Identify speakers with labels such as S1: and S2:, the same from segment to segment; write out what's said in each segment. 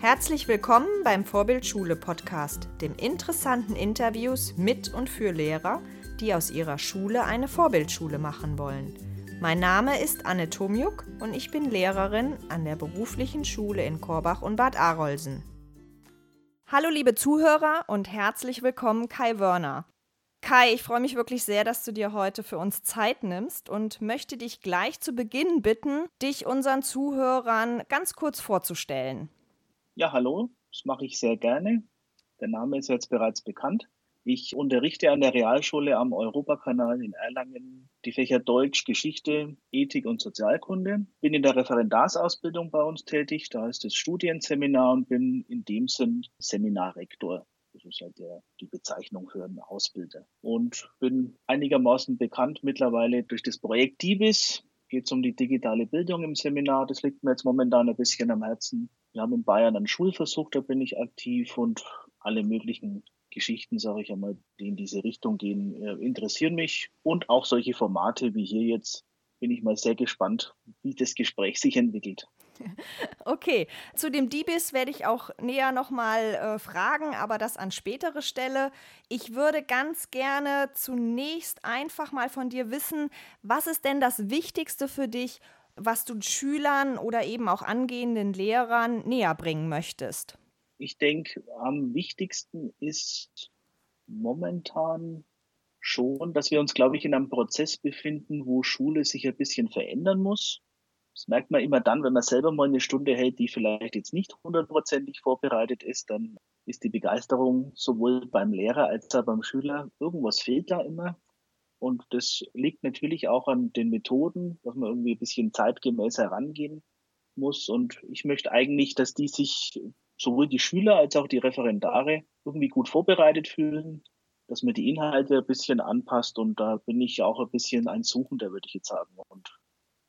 S1: Herzlich willkommen beim Vorbildschule Podcast, dem interessanten Interviews mit und für Lehrer, die aus ihrer Schule eine Vorbildschule machen wollen. Mein Name ist Anne Tomjuk und ich bin Lehrerin an der beruflichen Schule in Korbach und Bad Arolsen. Hallo liebe Zuhörer und herzlich willkommen Kai Wörner. Kai, ich freue mich wirklich sehr, dass du dir heute für uns Zeit nimmst und möchte dich gleich zu Beginn bitten, dich unseren Zuhörern ganz kurz vorzustellen.
S2: Ja, hallo, das mache ich sehr gerne. Der Name ist jetzt bereits bekannt. Ich unterrichte an der Realschule am Europakanal in Erlangen die Fächer Deutsch, Geschichte, Ethik und Sozialkunde. Bin in der Referendarsausbildung bei uns tätig, da ist das Studienseminar und bin in dem Sinn Seminarrektor. Das ist halt der, die Bezeichnung für einen Ausbilder. Und bin einigermaßen bekannt mittlerweile durch das Projekt DIBIS. Geht es um die digitale Bildung im Seminar. Das liegt mir jetzt momentan ein bisschen am Herzen. Wir haben in Bayern einen Schulversuch, da bin ich aktiv und alle möglichen Geschichten, sage ich einmal, die in diese Richtung gehen, äh, interessieren mich. Und auch solche Formate wie hier jetzt bin ich mal sehr gespannt, wie das Gespräch sich entwickelt.
S1: Okay, zu dem Diebis werde ich auch näher nochmal äh, fragen, aber das an spätere Stelle. Ich würde ganz gerne zunächst einfach mal von dir wissen, was ist denn das Wichtigste für dich, was du Schülern oder eben auch angehenden Lehrern näher bringen möchtest?
S2: Ich denke, am wichtigsten ist momentan schon, dass wir uns, glaube ich, in einem Prozess befinden, wo Schule sich ein bisschen verändern muss. Das merkt man immer dann, wenn man selber mal eine Stunde hält, die vielleicht jetzt nicht hundertprozentig vorbereitet ist, dann ist die Begeisterung sowohl beim Lehrer als auch beim Schüler, irgendwas fehlt da immer. Und das liegt natürlich auch an den Methoden, dass man irgendwie ein bisschen zeitgemäß herangehen muss. Und ich möchte eigentlich, dass die sich sowohl die Schüler als auch die Referendare irgendwie gut vorbereitet fühlen, dass man die Inhalte ein bisschen anpasst. Und da bin ich auch ein bisschen ein Suchender, würde ich jetzt sagen. Und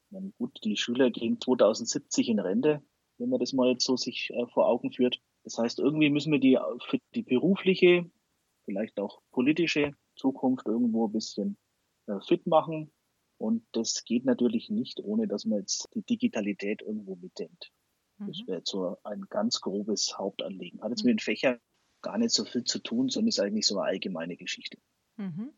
S2: dann gut, die Schüler gehen 2070 in Rente, wenn man das mal jetzt so sich äh, vor Augen führt. Das heißt, irgendwie müssen wir die für die berufliche, vielleicht auch politische Zukunft irgendwo ein bisschen äh, fit machen. Und das geht natürlich nicht, ohne dass man jetzt die Digitalität irgendwo mitdenkt. Mhm. Das wäre jetzt so ein ganz grobes Hauptanliegen. Hat jetzt mhm. mit den Fächern gar nicht so viel zu tun, sondern ist eigentlich so eine allgemeine Geschichte.
S1: Mhm.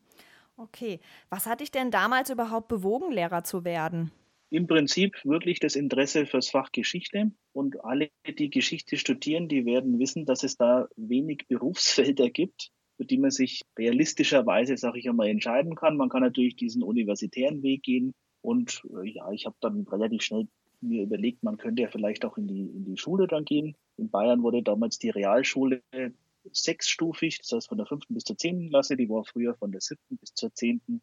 S1: Okay. Was hat dich denn damals überhaupt bewogen, Lehrer zu werden?
S2: Im Prinzip wirklich das Interesse fürs Fach Geschichte. Und alle, die Geschichte studieren, die werden wissen, dass es da wenig Berufsfelder gibt für die man sich realistischerweise, sage ich einmal, entscheiden kann. Man kann natürlich diesen universitären Weg gehen. Und äh, ja, ich habe dann relativ schnell mir überlegt, man könnte ja vielleicht auch in die, in die Schule dann gehen. In Bayern wurde damals die Realschule sechsstufig, das heißt von der fünften bis zur zehnten Klasse, die war früher von der siebten bis zur zehnten.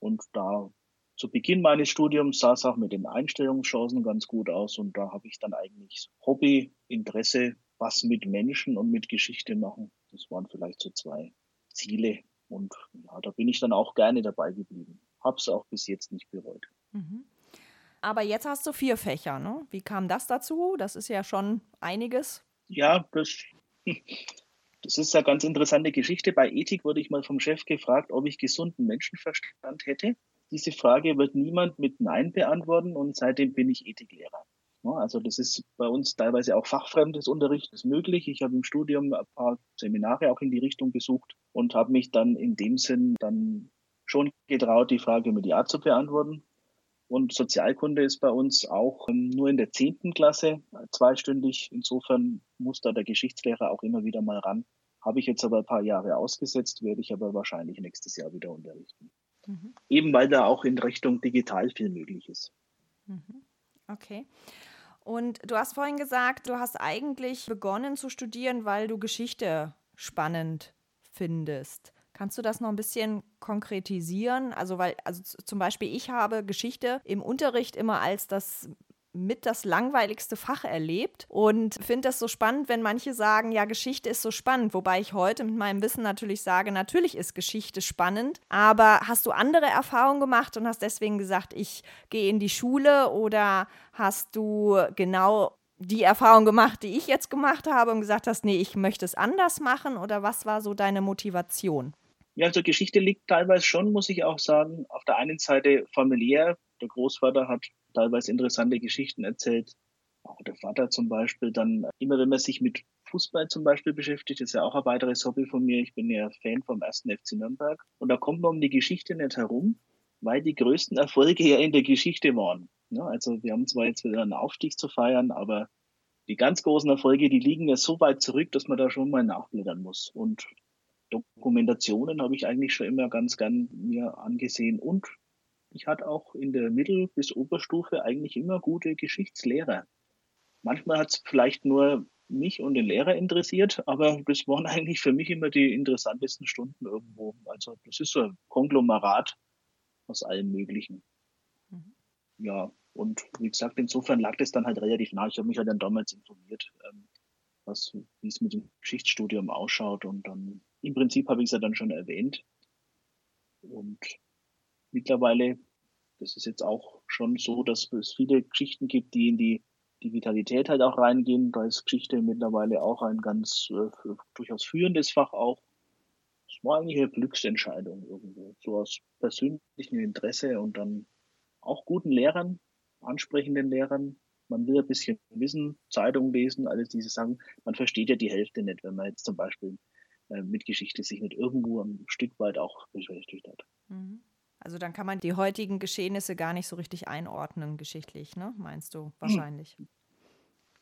S2: Und da zu Beginn meines Studiums sah es auch mit den Einstellungschancen ganz gut aus und da habe ich dann eigentlich Hobby, Interesse, was mit Menschen und mit Geschichte machen das waren vielleicht so zwei Ziele. Und ja, da bin ich dann auch gerne dabei geblieben. Habe es auch bis jetzt nicht bereut. Mhm.
S1: Aber jetzt hast du vier Fächer, ne? Wie kam das dazu? Das ist ja schon einiges.
S2: Ja, das, das ist eine ganz interessante Geschichte. Bei Ethik wurde ich mal vom Chef gefragt, ob ich gesunden Menschenverstand hätte. Diese Frage wird niemand mit Nein beantworten und seitdem bin ich Ethiklehrer. Also das ist bei uns teilweise auch fachfremdes Unterricht ist möglich. Ich habe im Studium ein paar Seminare auch in die Richtung besucht und habe mich dann in dem Sinn dann schon getraut, die Frage mit Ja zu beantworten. Und Sozialkunde ist bei uns auch ähm, nur in der zehnten Klasse zweistündig. Insofern muss da der Geschichtslehrer auch immer wieder mal ran. Habe ich jetzt aber ein paar Jahre ausgesetzt, werde ich aber wahrscheinlich nächstes Jahr wieder unterrichten. Mhm. Eben weil da auch in Richtung digital viel möglich ist.
S1: Mhm. Okay. Und du hast vorhin gesagt, du hast eigentlich begonnen zu studieren, weil du Geschichte spannend findest. Kannst du das noch ein bisschen konkretisieren? Also, weil, also zum Beispiel, ich habe Geschichte im Unterricht immer als das mit das langweiligste Fach erlebt und finde das so spannend, wenn manche sagen, ja, Geschichte ist so spannend, wobei ich heute mit meinem Wissen natürlich sage, natürlich ist Geschichte spannend, aber hast du andere Erfahrungen gemacht und hast deswegen gesagt, ich gehe in die Schule oder hast du genau die Erfahrung gemacht, die ich jetzt gemacht habe und gesagt hast, nee, ich möchte es anders machen oder was war so deine Motivation?
S2: Ja, also Geschichte liegt teilweise schon, muss ich auch sagen, auf der einen Seite familiär. Der Großvater hat teilweise interessante Geschichten erzählt. auch der Vater zum Beispiel, dann immer wenn man sich mit Fußball zum Beispiel beschäftigt, ist ja auch ein weiteres Hobby von mir. Ich bin ja Fan vom ersten FC Nürnberg. Und da kommt man um die Geschichte nicht herum, weil die größten Erfolge ja in der Geschichte waren. Ja, also wir haben zwar jetzt wieder einen Aufstieg zu feiern, aber die ganz großen Erfolge, die liegen ja so weit zurück, dass man da schon mal nachblättern muss. Und Dokumentationen habe ich eigentlich schon immer ganz gern mir angesehen. Und ich hatte auch in der Mittel- bis Oberstufe eigentlich immer gute Geschichtslehrer. Manchmal hat es vielleicht nur mich und den Lehrer interessiert, aber das waren eigentlich für mich immer die interessantesten Stunden irgendwo. Also das ist so ein Konglomerat aus allem Möglichen. Mhm. Ja, und wie gesagt, insofern lag das dann halt relativ nah. Ich habe mich halt dann damals informiert, ähm, was, wie es mit dem Geschichtsstudium ausschaut. Und dann im Prinzip habe ich es ja dann schon erwähnt. Und mittlerweile, das ist jetzt auch schon so, dass es viele Geschichten gibt, die in die Digitalität halt auch reingehen. Da ist Geschichte mittlerweile auch ein ganz äh, durchaus führendes Fach auch. Das war eigentlich eine Glücksentscheidung irgendwo. So aus persönlichem Interesse und dann auch guten Lehrern, ansprechenden Lehrern. Man will ein bisschen wissen, Zeitung lesen, alles diese Sachen. Man versteht ja die Hälfte nicht, wenn man jetzt zum Beispiel äh, mit Geschichte sich nicht irgendwo ein Stück weit auch beschäftigt hat.
S1: Mhm. Also dann kann man die heutigen Geschehnisse gar nicht so richtig einordnen, geschichtlich, ne? Meinst du wahrscheinlich?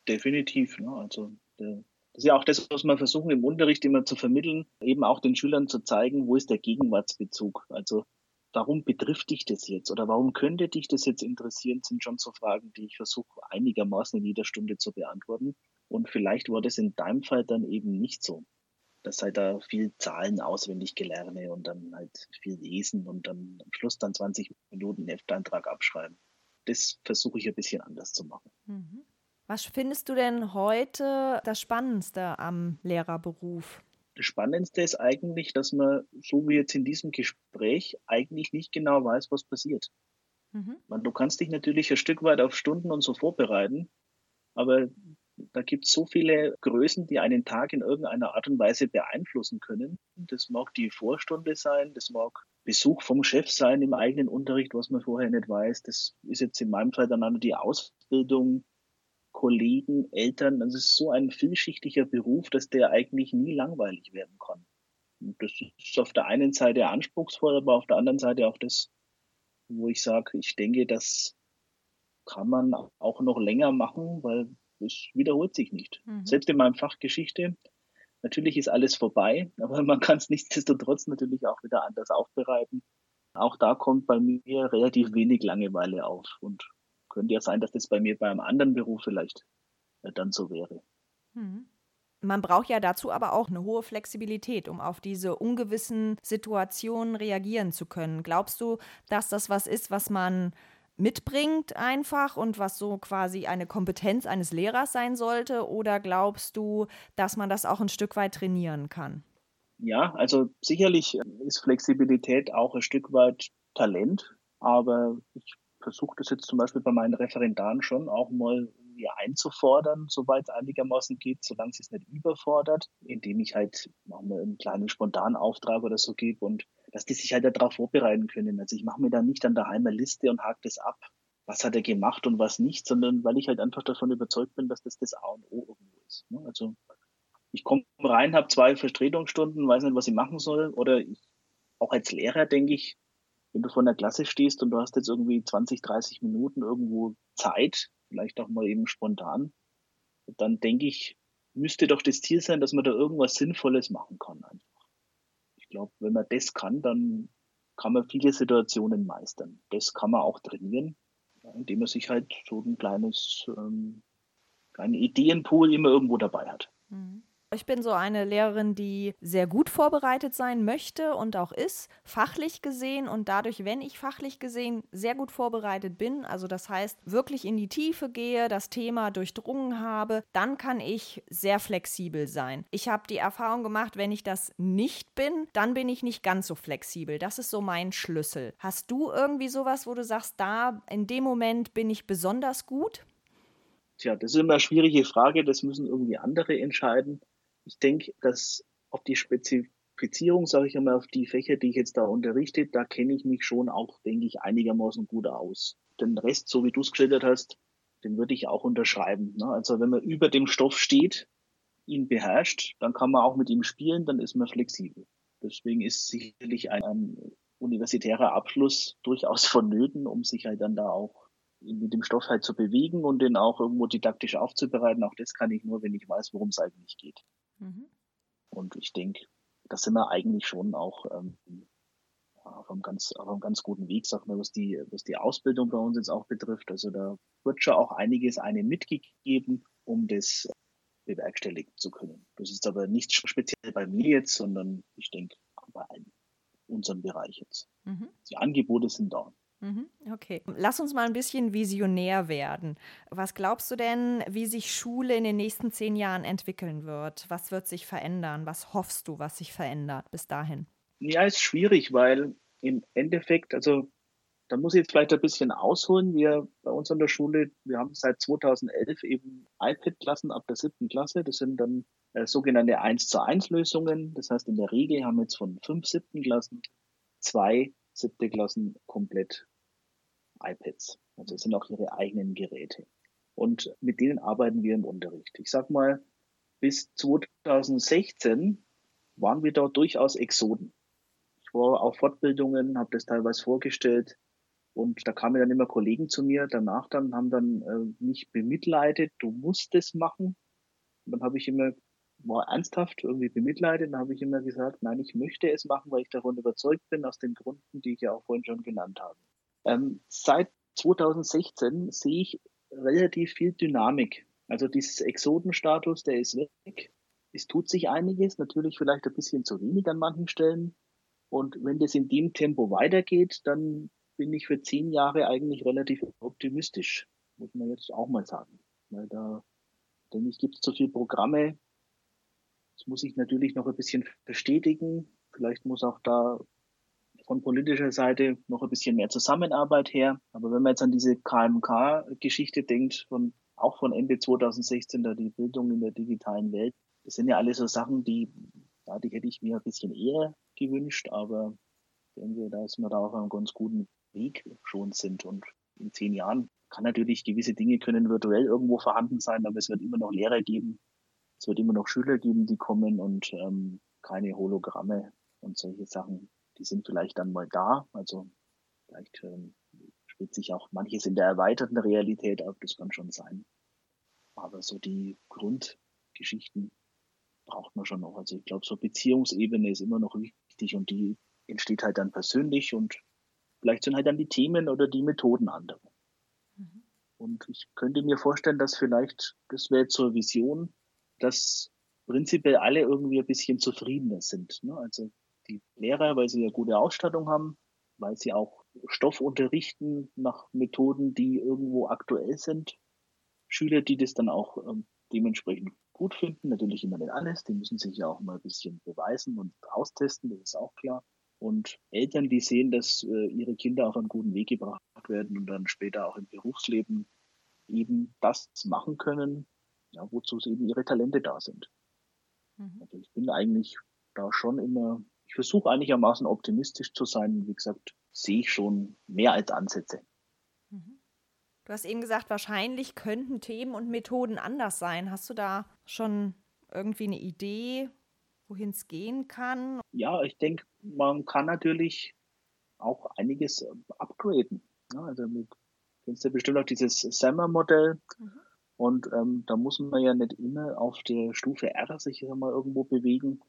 S2: Definitiv. Ne? Also der, das ist ja auch das, was wir versuchen im Unterricht immer zu vermitteln, eben auch den Schülern zu zeigen, wo ist der Gegenwartsbezug. Also warum betrifft dich das jetzt oder warum könnte dich das jetzt interessieren, sind schon so Fragen, die ich versuche einigermaßen in jeder Stunde zu beantworten. Und vielleicht war das in deinem Fall dann eben nicht so. Dass halt da viel Zahlen auswendig gelerne und dann halt viel lesen und dann am Schluss dann 20 Minuten Hefteintrag abschreiben. Das versuche ich ein bisschen anders zu machen.
S1: Mhm. Was findest du denn heute das Spannendste am Lehrerberuf?
S2: Das Spannendste ist eigentlich, dass man, so wie jetzt in diesem Gespräch, eigentlich nicht genau weiß, was passiert. Mhm. Man, du kannst dich natürlich ein Stück weit auf Stunden und so vorbereiten, aber da gibt es so viele Größen, die einen Tag in irgendeiner Art und Weise beeinflussen können. Das mag die Vorstunde sein, das mag Besuch vom Chef sein im eigenen Unterricht, was man vorher nicht weiß. Das ist jetzt in meinem Fall dann auch die Ausbildung, Kollegen, Eltern. Das ist so ein vielschichtiger Beruf, dass der eigentlich nie langweilig werden kann. Und das ist auf der einen Seite anspruchsvoll, aber auf der anderen Seite auch das, wo ich sage, ich denke, das kann man auch noch länger machen, weil es wiederholt sich nicht. Mhm. Selbst in meinem Fach Geschichte, natürlich ist alles vorbei, aber man kann es nichtsdestotrotz natürlich auch wieder anders aufbereiten. Auch da kommt bei mir relativ wenig Langeweile auf. Und könnte ja sein, dass das bei mir bei einem anderen Beruf vielleicht äh, dann so wäre.
S1: Hm. Man braucht ja dazu aber auch eine hohe Flexibilität, um auf diese ungewissen Situationen reagieren zu können. Glaubst du, dass das was ist, was man mitbringt einfach und was so quasi eine Kompetenz eines Lehrers sein sollte? Oder glaubst du, dass man das auch ein Stück weit trainieren kann?
S2: Ja, also sicherlich ist Flexibilität auch ein Stück weit Talent, aber ich versuche das jetzt zum Beispiel bei meinen Referendaren schon auch mal einzufordern, soweit es einigermaßen geht, solange es nicht überfordert, indem ich halt mal einen kleinen Spontanauftrag oder so gebe und dass die sich halt darauf vorbereiten können. Also ich mache mir dann nicht an daheim eine Liste und hake das ab, was hat er gemacht und was nicht, sondern weil ich halt einfach davon überzeugt bin, dass das das A und O irgendwo ist. Ne? Also ich komme rein, habe zwei Vertretungsstunden, weiß nicht, was ich machen soll. Oder ich, auch als Lehrer denke ich, wenn du vor der Klasse stehst und du hast jetzt irgendwie 20, 30 Minuten irgendwo Zeit, vielleicht auch mal eben spontan, dann denke ich, müsste doch das Ziel sein, dass man da irgendwas Sinnvolles machen kann glaube, wenn man das kann, dann kann man viele Situationen meistern. Das kann man auch trainieren, indem man sich halt so ein kleines, ähm, kleinen Ideenpool immer irgendwo dabei hat. Mhm.
S1: Ich bin so eine Lehrerin, die sehr gut vorbereitet sein möchte und auch ist, fachlich gesehen und dadurch, wenn ich fachlich gesehen sehr gut vorbereitet bin, also das heißt wirklich in die Tiefe gehe, das Thema durchdrungen habe, dann kann ich sehr flexibel sein. Ich habe die Erfahrung gemacht, wenn ich das nicht bin, dann bin ich nicht ganz so flexibel. Das ist so mein Schlüssel. Hast du irgendwie sowas, wo du sagst, da in dem Moment bin ich besonders gut?
S2: Tja, das ist immer eine schwierige Frage, das müssen irgendwie andere entscheiden ich denke, dass auf die Spezifizierung, sage ich einmal, auf die Fächer, die ich jetzt da unterrichte, da kenne ich mich schon auch, denke ich, einigermaßen gut aus. Den Rest, so wie du es geschildert hast, den würde ich auch unterschreiben. Ne? Also wenn man über dem Stoff steht, ihn beherrscht, dann kann man auch mit ihm spielen, dann ist man flexibel. Deswegen ist sicherlich ein, ein universitärer Abschluss durchaus vonnöten, um sich halt dann da auch mit dem Stoff halt zu bewegen und den auch irgendwo didaktisch aufzubereiten. Auch das kann ich nur, wenn ich weiß, worum es eigentlich geht. Mhm. Und ich denke, da sind wir eigentlich schon auch ähm, auf, einem ganz, auf einem ganz guten Weg, sag mal, was die, was die Ausbildung bei uns jetzt auch betrifft. Also da wird schon auch einiges einem mitgegeben, um das bewerkstelligen zu können. Das ist aber nicht speziell bei mir jetzt, sondern ich denke bei unserem Bereich jetzt. Mhm. Die Angebote sind da.
S1: Mhm, okay. Lass uns mal ein bisschen visionär werden. Was glaubst du denn, wie sich Schule in den nächsten zehn Jahren entwickeln wird? Was wird sich verändern? Was hoffst du, was sich verändert bis dahin?
S2: Ja, ist schwierig, weil im Endeffekt, also da muss ich jetzt vielleicht ein bisschen ausholen. Wir bei uns an der Schule, wir haben seit 2011 eben iPad-Klassen ab der siebten Klasse. Das sind dann äh, sogenannte 1 zu 1 Lösungen. Das heißt, in der Regel haben wir jetzt von fünf siebten Klassen zwei siebte Klassen komplett iPads. Also es sind auch ihre eigenen Geräte. Und mit denen arbeiten wir im Unterricht. Ich sag mal, bis 2016 waren wir dort durchaus Exoden. Ich war auf Fortbildungen, habe das teilweise vorgestellt und da kamen dann immer Kollegen zu mir danach dann, haben dann äh, mich bemitleidet, du musst es machen. Und dann habe ich immer, war ernsthaft irgendwie bemitleidet, dann habe ich immer gesagt, nein, ich möchte es machen, weil ich davon überzeugt bin, aus den Gründen, die ich ja auch vorhin schon genannt habe. Ähm, seit 2016 sehe ich relativ viel Dynamik. Also dieses Exodenstatus, der ist weg. Es tut sich einiges, natürlich vielleicht ein bisschen zu wenig an manchen Stellen. Und wenn das in dem Tempo weitergeht, dann bin ich für zehn Jahre eigentlich relativ optimistisch, muss man jetzt auch mal sagen. Weil da, denke ich, gibt es zu viele Programme. Das muss ich natürlich noch ein bisschen verstetigen. Vielleicht muss auch da von politischer Seite noch ein bisschen mehr Zusammenarbeit her. Aber wenn man jetzt an diese KMK-Geschichte denkt, von, auch von Ende 2016, da die Bildung in der digitalen Welt, das sind ja alles so Sachen, die, ja, die hätte ich mir ein bisschen eher gewünscht, aber ich denke, da ist man da auf einem ganz guten Weg schon sind. Und in zehn Jahren kann natürlich gewisse Dinge können virtuell irgendwo vorhanden sein, aber es wird immer noch Lehrer geben, es wird immer noch Schüler geben, die kommen und ähm, keine Hologramme und solche Sachen die sind vielleicht dann mal da. Also vielleicht ähm, spielt sich auch manches in der erweiterten Realität ab, das kann schon sein. Aber so die Grundgeschichten braucht man schon noch. Also ich glaube, so Beziehungsebene ist immer noch wichtig und die entsteht halt dann persönlich und vielleicht sind halt dann die Themen oder die Methoden andere. Mhm. Und ich könnte mir vorstellen, dass vielleicht, das wäre zur Vision, dass prinzipiell alle irgendwie ein bisschen zufriedener sind. Ne? Also die Lehrer, weil sie eine gute Ausstattung haben, weil sie auch Stoff unterrichten nach Methoden, die irgendwo aktuell sind. Schüler, die das dann auch ähm, dementsprechend gut finden, natürlich immer nicht alles, die müssen sich ja auch mal ein bisschen beweisen und austesten, das ist auch klar. Und Eltern, die sehen, dass äh, ihre Kinder auf einen guten Weg gebracht werden und dann später auch im Berufsleben eben das machen können, ja, wozu eben ihre Talente da sind. Mhm. Also ich bin eigentlich da schon immer ich versuche einigermaßen optimistisch zu sein. Wie gesagt, sehe ich schon mehr als Ansätze.
S1: Mhm. Du hast eben gesagt, wahrscheinlich könnten Themen und Methoden anders sein. Hast du da schon irgendwie eine Idee, wohin es gehen kann?
S2: Ja, ich denke, man kann natürlich auch einiges upgraden. Also mit, kennst du bestimmt auch dieses Summer-Modell. Mhm. Und ähm, da muss man ja nicht immer auf der Stufe R sich mal irgendwo bewegen,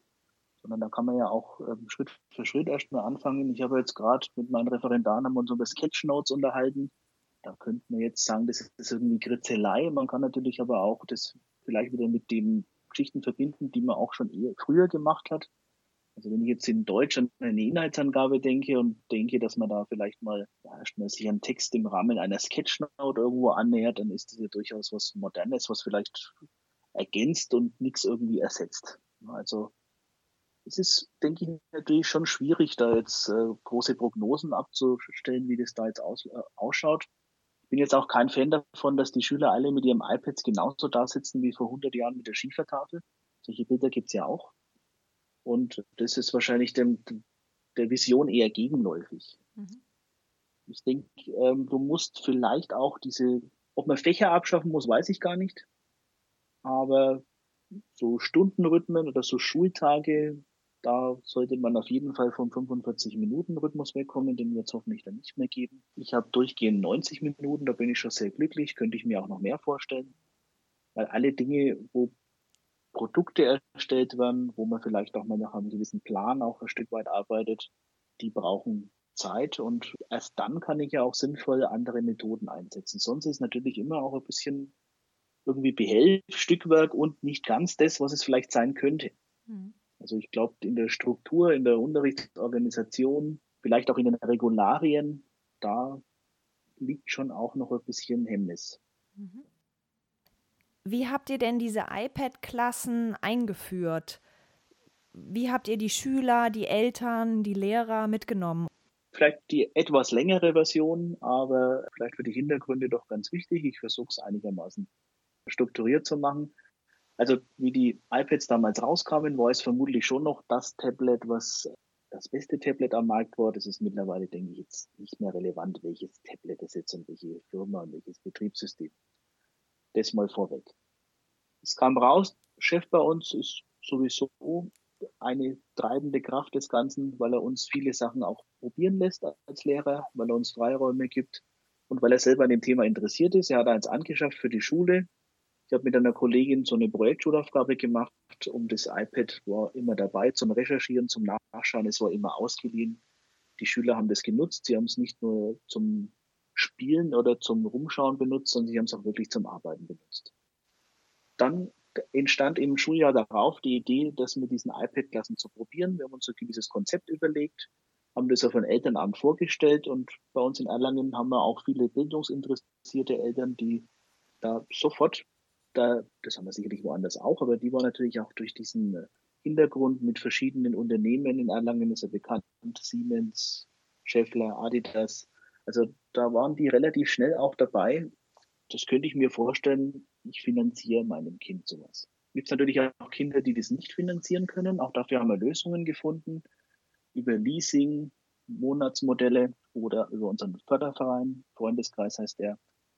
S2: sondern da kann man ja auch ähm, Schritt für Schritt erstmal anfangen. Ich habe jetzt gerade mit meinen Referendaren haben wir uns über Sketchnotes unterhalten. Da könnte man jetzt sagen, das ist irgendwie Kritzelei. Man kann natürlich aber auch das vielleicht wieder mit den Geschichten verbinden, die man auch schon eher, früher gemacht hat. Also wenn ich jetzt in Deutsch an eine Inhaltsangabe denke und denke, dass man da vielleicht mal ja, erstmal sich einen Text im Rahmen einer Sketchnote irgendwo annähert, dann ist das ja durchaus was Modernes, was vielleicht ergänzt und nichts irgendwie ersetzt. Also es ist, denke ich, natürlich schon schwierig, da jetzt äh, große Prognosen abzustellen, wie das da jetzt aus, äh, ausschaut. Ich bin jetzt auch kein Fan davon, dass die Schüler alle mit ihrem iPads genauso da sitzen wie vor 100 Jahren mit der Schiefertafel. Solche Bilder gibt's ja auch. Und das ist wahrscheinlich dem, der Vision eher gegenläufig. Mhm. Ich denke, ähm, du musst vielleicht auch diese Ob man Fächer abschaffen muss, weiß ich gar nicht. Aber so Stundenrhythmen oder so Schultage, da sollte man auf jeden Fall vom 45-Minuten-Rhythmus wegkommen, den wird es hoffentlich dann nicht mehr geben. Ich habe durchgehend 90 Minuten, da bin ich schon sehr glücklich, könnte ich mir auch noch mehr vorstellen. Weil alle Dinge, wo Produkte erstellt werden, wo man vielleicht auch mal nach einem gewissen Plan auch ein Stück weit arbeitet, die brauchen Zeit und erst dann kann ich ja auch sinnvoll andere Methoden einsetzen. Sonst ist natürlich immer auch ein bisschen irgendwie Behelfstückwerk und nicht ganz das, was es vielleicht sein könnte. Mhm. Also ich glaube, in der Struktur, in der Unterrichtsorganisation, vielleicht auch in den Regularien, da liegt schon auch noch ein bisschen Hemmnis. Mhm.
S1: Wie habt ihr denn diese iPad-Klassen eingeführt? Wie habt ihr die Schüler, die Eltern, die Lehrer mitgenommen?
S2: Vielleicht die etwas längere Version, aber vielleicht für die Hintergründe doch ganz wichtig. Ich versuche es einigermaßen strukturiert zu machen. Also wie die iPads damals rauskamen, war es vermutlich schon noch das Tablet, was das beste Tablet am Markt war. Das ist mittlerweile, denke ich, jetzt nicht mehr relevant, welches Tablet es jetzt und welche Firma und welches Betriebssystem. Das mal vorweg. Es kam raus, Chef bei uns ist sowieso eine treibende Kraft des Ganzen, weil er uns viele Sachen auch probieren lässt als Lehrer, weil er uns Freiräume gibt und weil er selber an dem Thema interessiert ist. Er hat eins angeschafft für die Schule, ich habe mit einer Kollegin so eine Projektschulaufgabe gemacht, um das iPad war immer dabei zum Recherchieren, zum Nachschauen. Es war immer ausgeliehen. Die Schüler haben das genutzt. Sie haben es nicht nur zum Spielen oder zum Rumschauen benutzt, sondern sie haben es auch wirklich zum Arbeiten benutzt. Dann entstand im Schuljahr darauf die Idee, das mit diesen iPad-Klassen zu probieren. Wir haben uns so ein gewisses Konzept überlegt, haben das auf ein Elternamt vorgestellt und bei uns in Erlangen haben wir auch viele bildungsinteressierte Eltern, die da sofort da, das haben wir sicherlich woanders auch, aber die war natürlich auch durch diesen äh, Hintergrund mit verschiedenen Unternehmen in Erlangen ist er bekannt, Siemens, Scheffler, Adidas. Also da waren die relativ schnell auch dabei. Das könnte ich mir vorstellen, ich finanziere meinem Kind sowas. Gibt es natürlich auch Kinder, die das nicht finanzieren können. Auch dafür haben wir Lösungen gefunden über Leasing, Monatsmodelle oder über unseren Förderverein, Freundeskreis heißt der.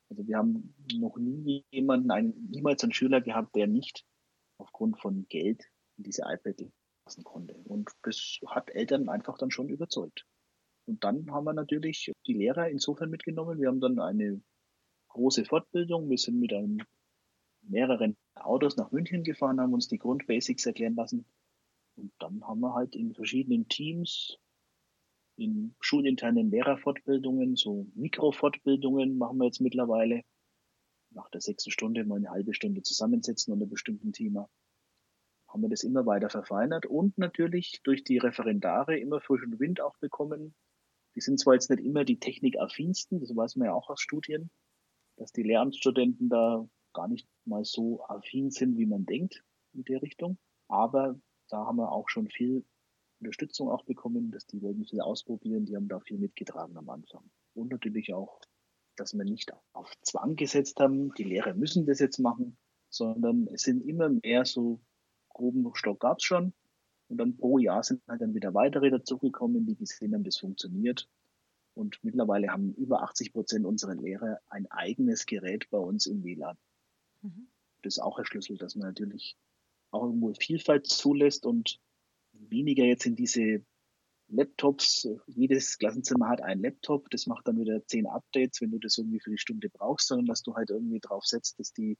S2: Also wir haben noch nie jemanden, einen, niemals einen Schüler gehabt, der nicht aufgrund von Geld diese iPad lassen konnte. Und das hat Eltern einfach dann schon überzeugt. Und dann haben wir natürlich die Lehrer insofern mitgenommen. Wir haben dann eine große Fortbildung. Wir sind mit einem, mehreren Autos nach München gefahren, haben uns die Grundbasics erklären lassen. Und dann haben wir halt in verschiedenen Teams in schulinternen Lehrerfortbildungen, so Mikrofortbildungen machen wir jetzt mittlerweile. Nach der sechsten Stunde mal eine halbe Stunde zusammensetzen unter bestimmten Thema. Haben wir das immer weiter verfeinert und natürlich durch die Referendare immer frischen Wind auch bekommen. Die sind zwar jetzt nicht immer die technikaffinsten, das weiß man ja auch aus Studien, dass die Lehramtsstudenten da gar nicht mal so affin sind, wie man denkt in der Richtung. Aber da haben wir auch schon viel Unterstützung auch bekommen, dass die wollten viel ausprobieren, die haben da viel mitgetragen am Anfang. Und natürlich auch, dass wir nicht auf Zwang gesetzt haben, die Lehrer müssen das jetzt machen, sondern es sind immer mehr so groben Stock gab es schon. Und dann pro Jahr sind halt dann wieder weitere dazugekommen, die gesehen haben, das funktioniert. Und mittlerweile haben über 80 Prozent unserer Lehrer ein eigenes Gerät bei uns im WLAN. Mhm. Das ist auch ein Schlüssel, dass man natürlich auch irgendwo Vielfalt zulässt und weniger jetzt in diese Laptops. Jedes Klassenzimmer hat einen Laptop. Das macht dann wieder zehn Updates, wenn du das irgendwie für die Stunde brauchst, sondern dass du halt irgendwie drauf setzt, dass die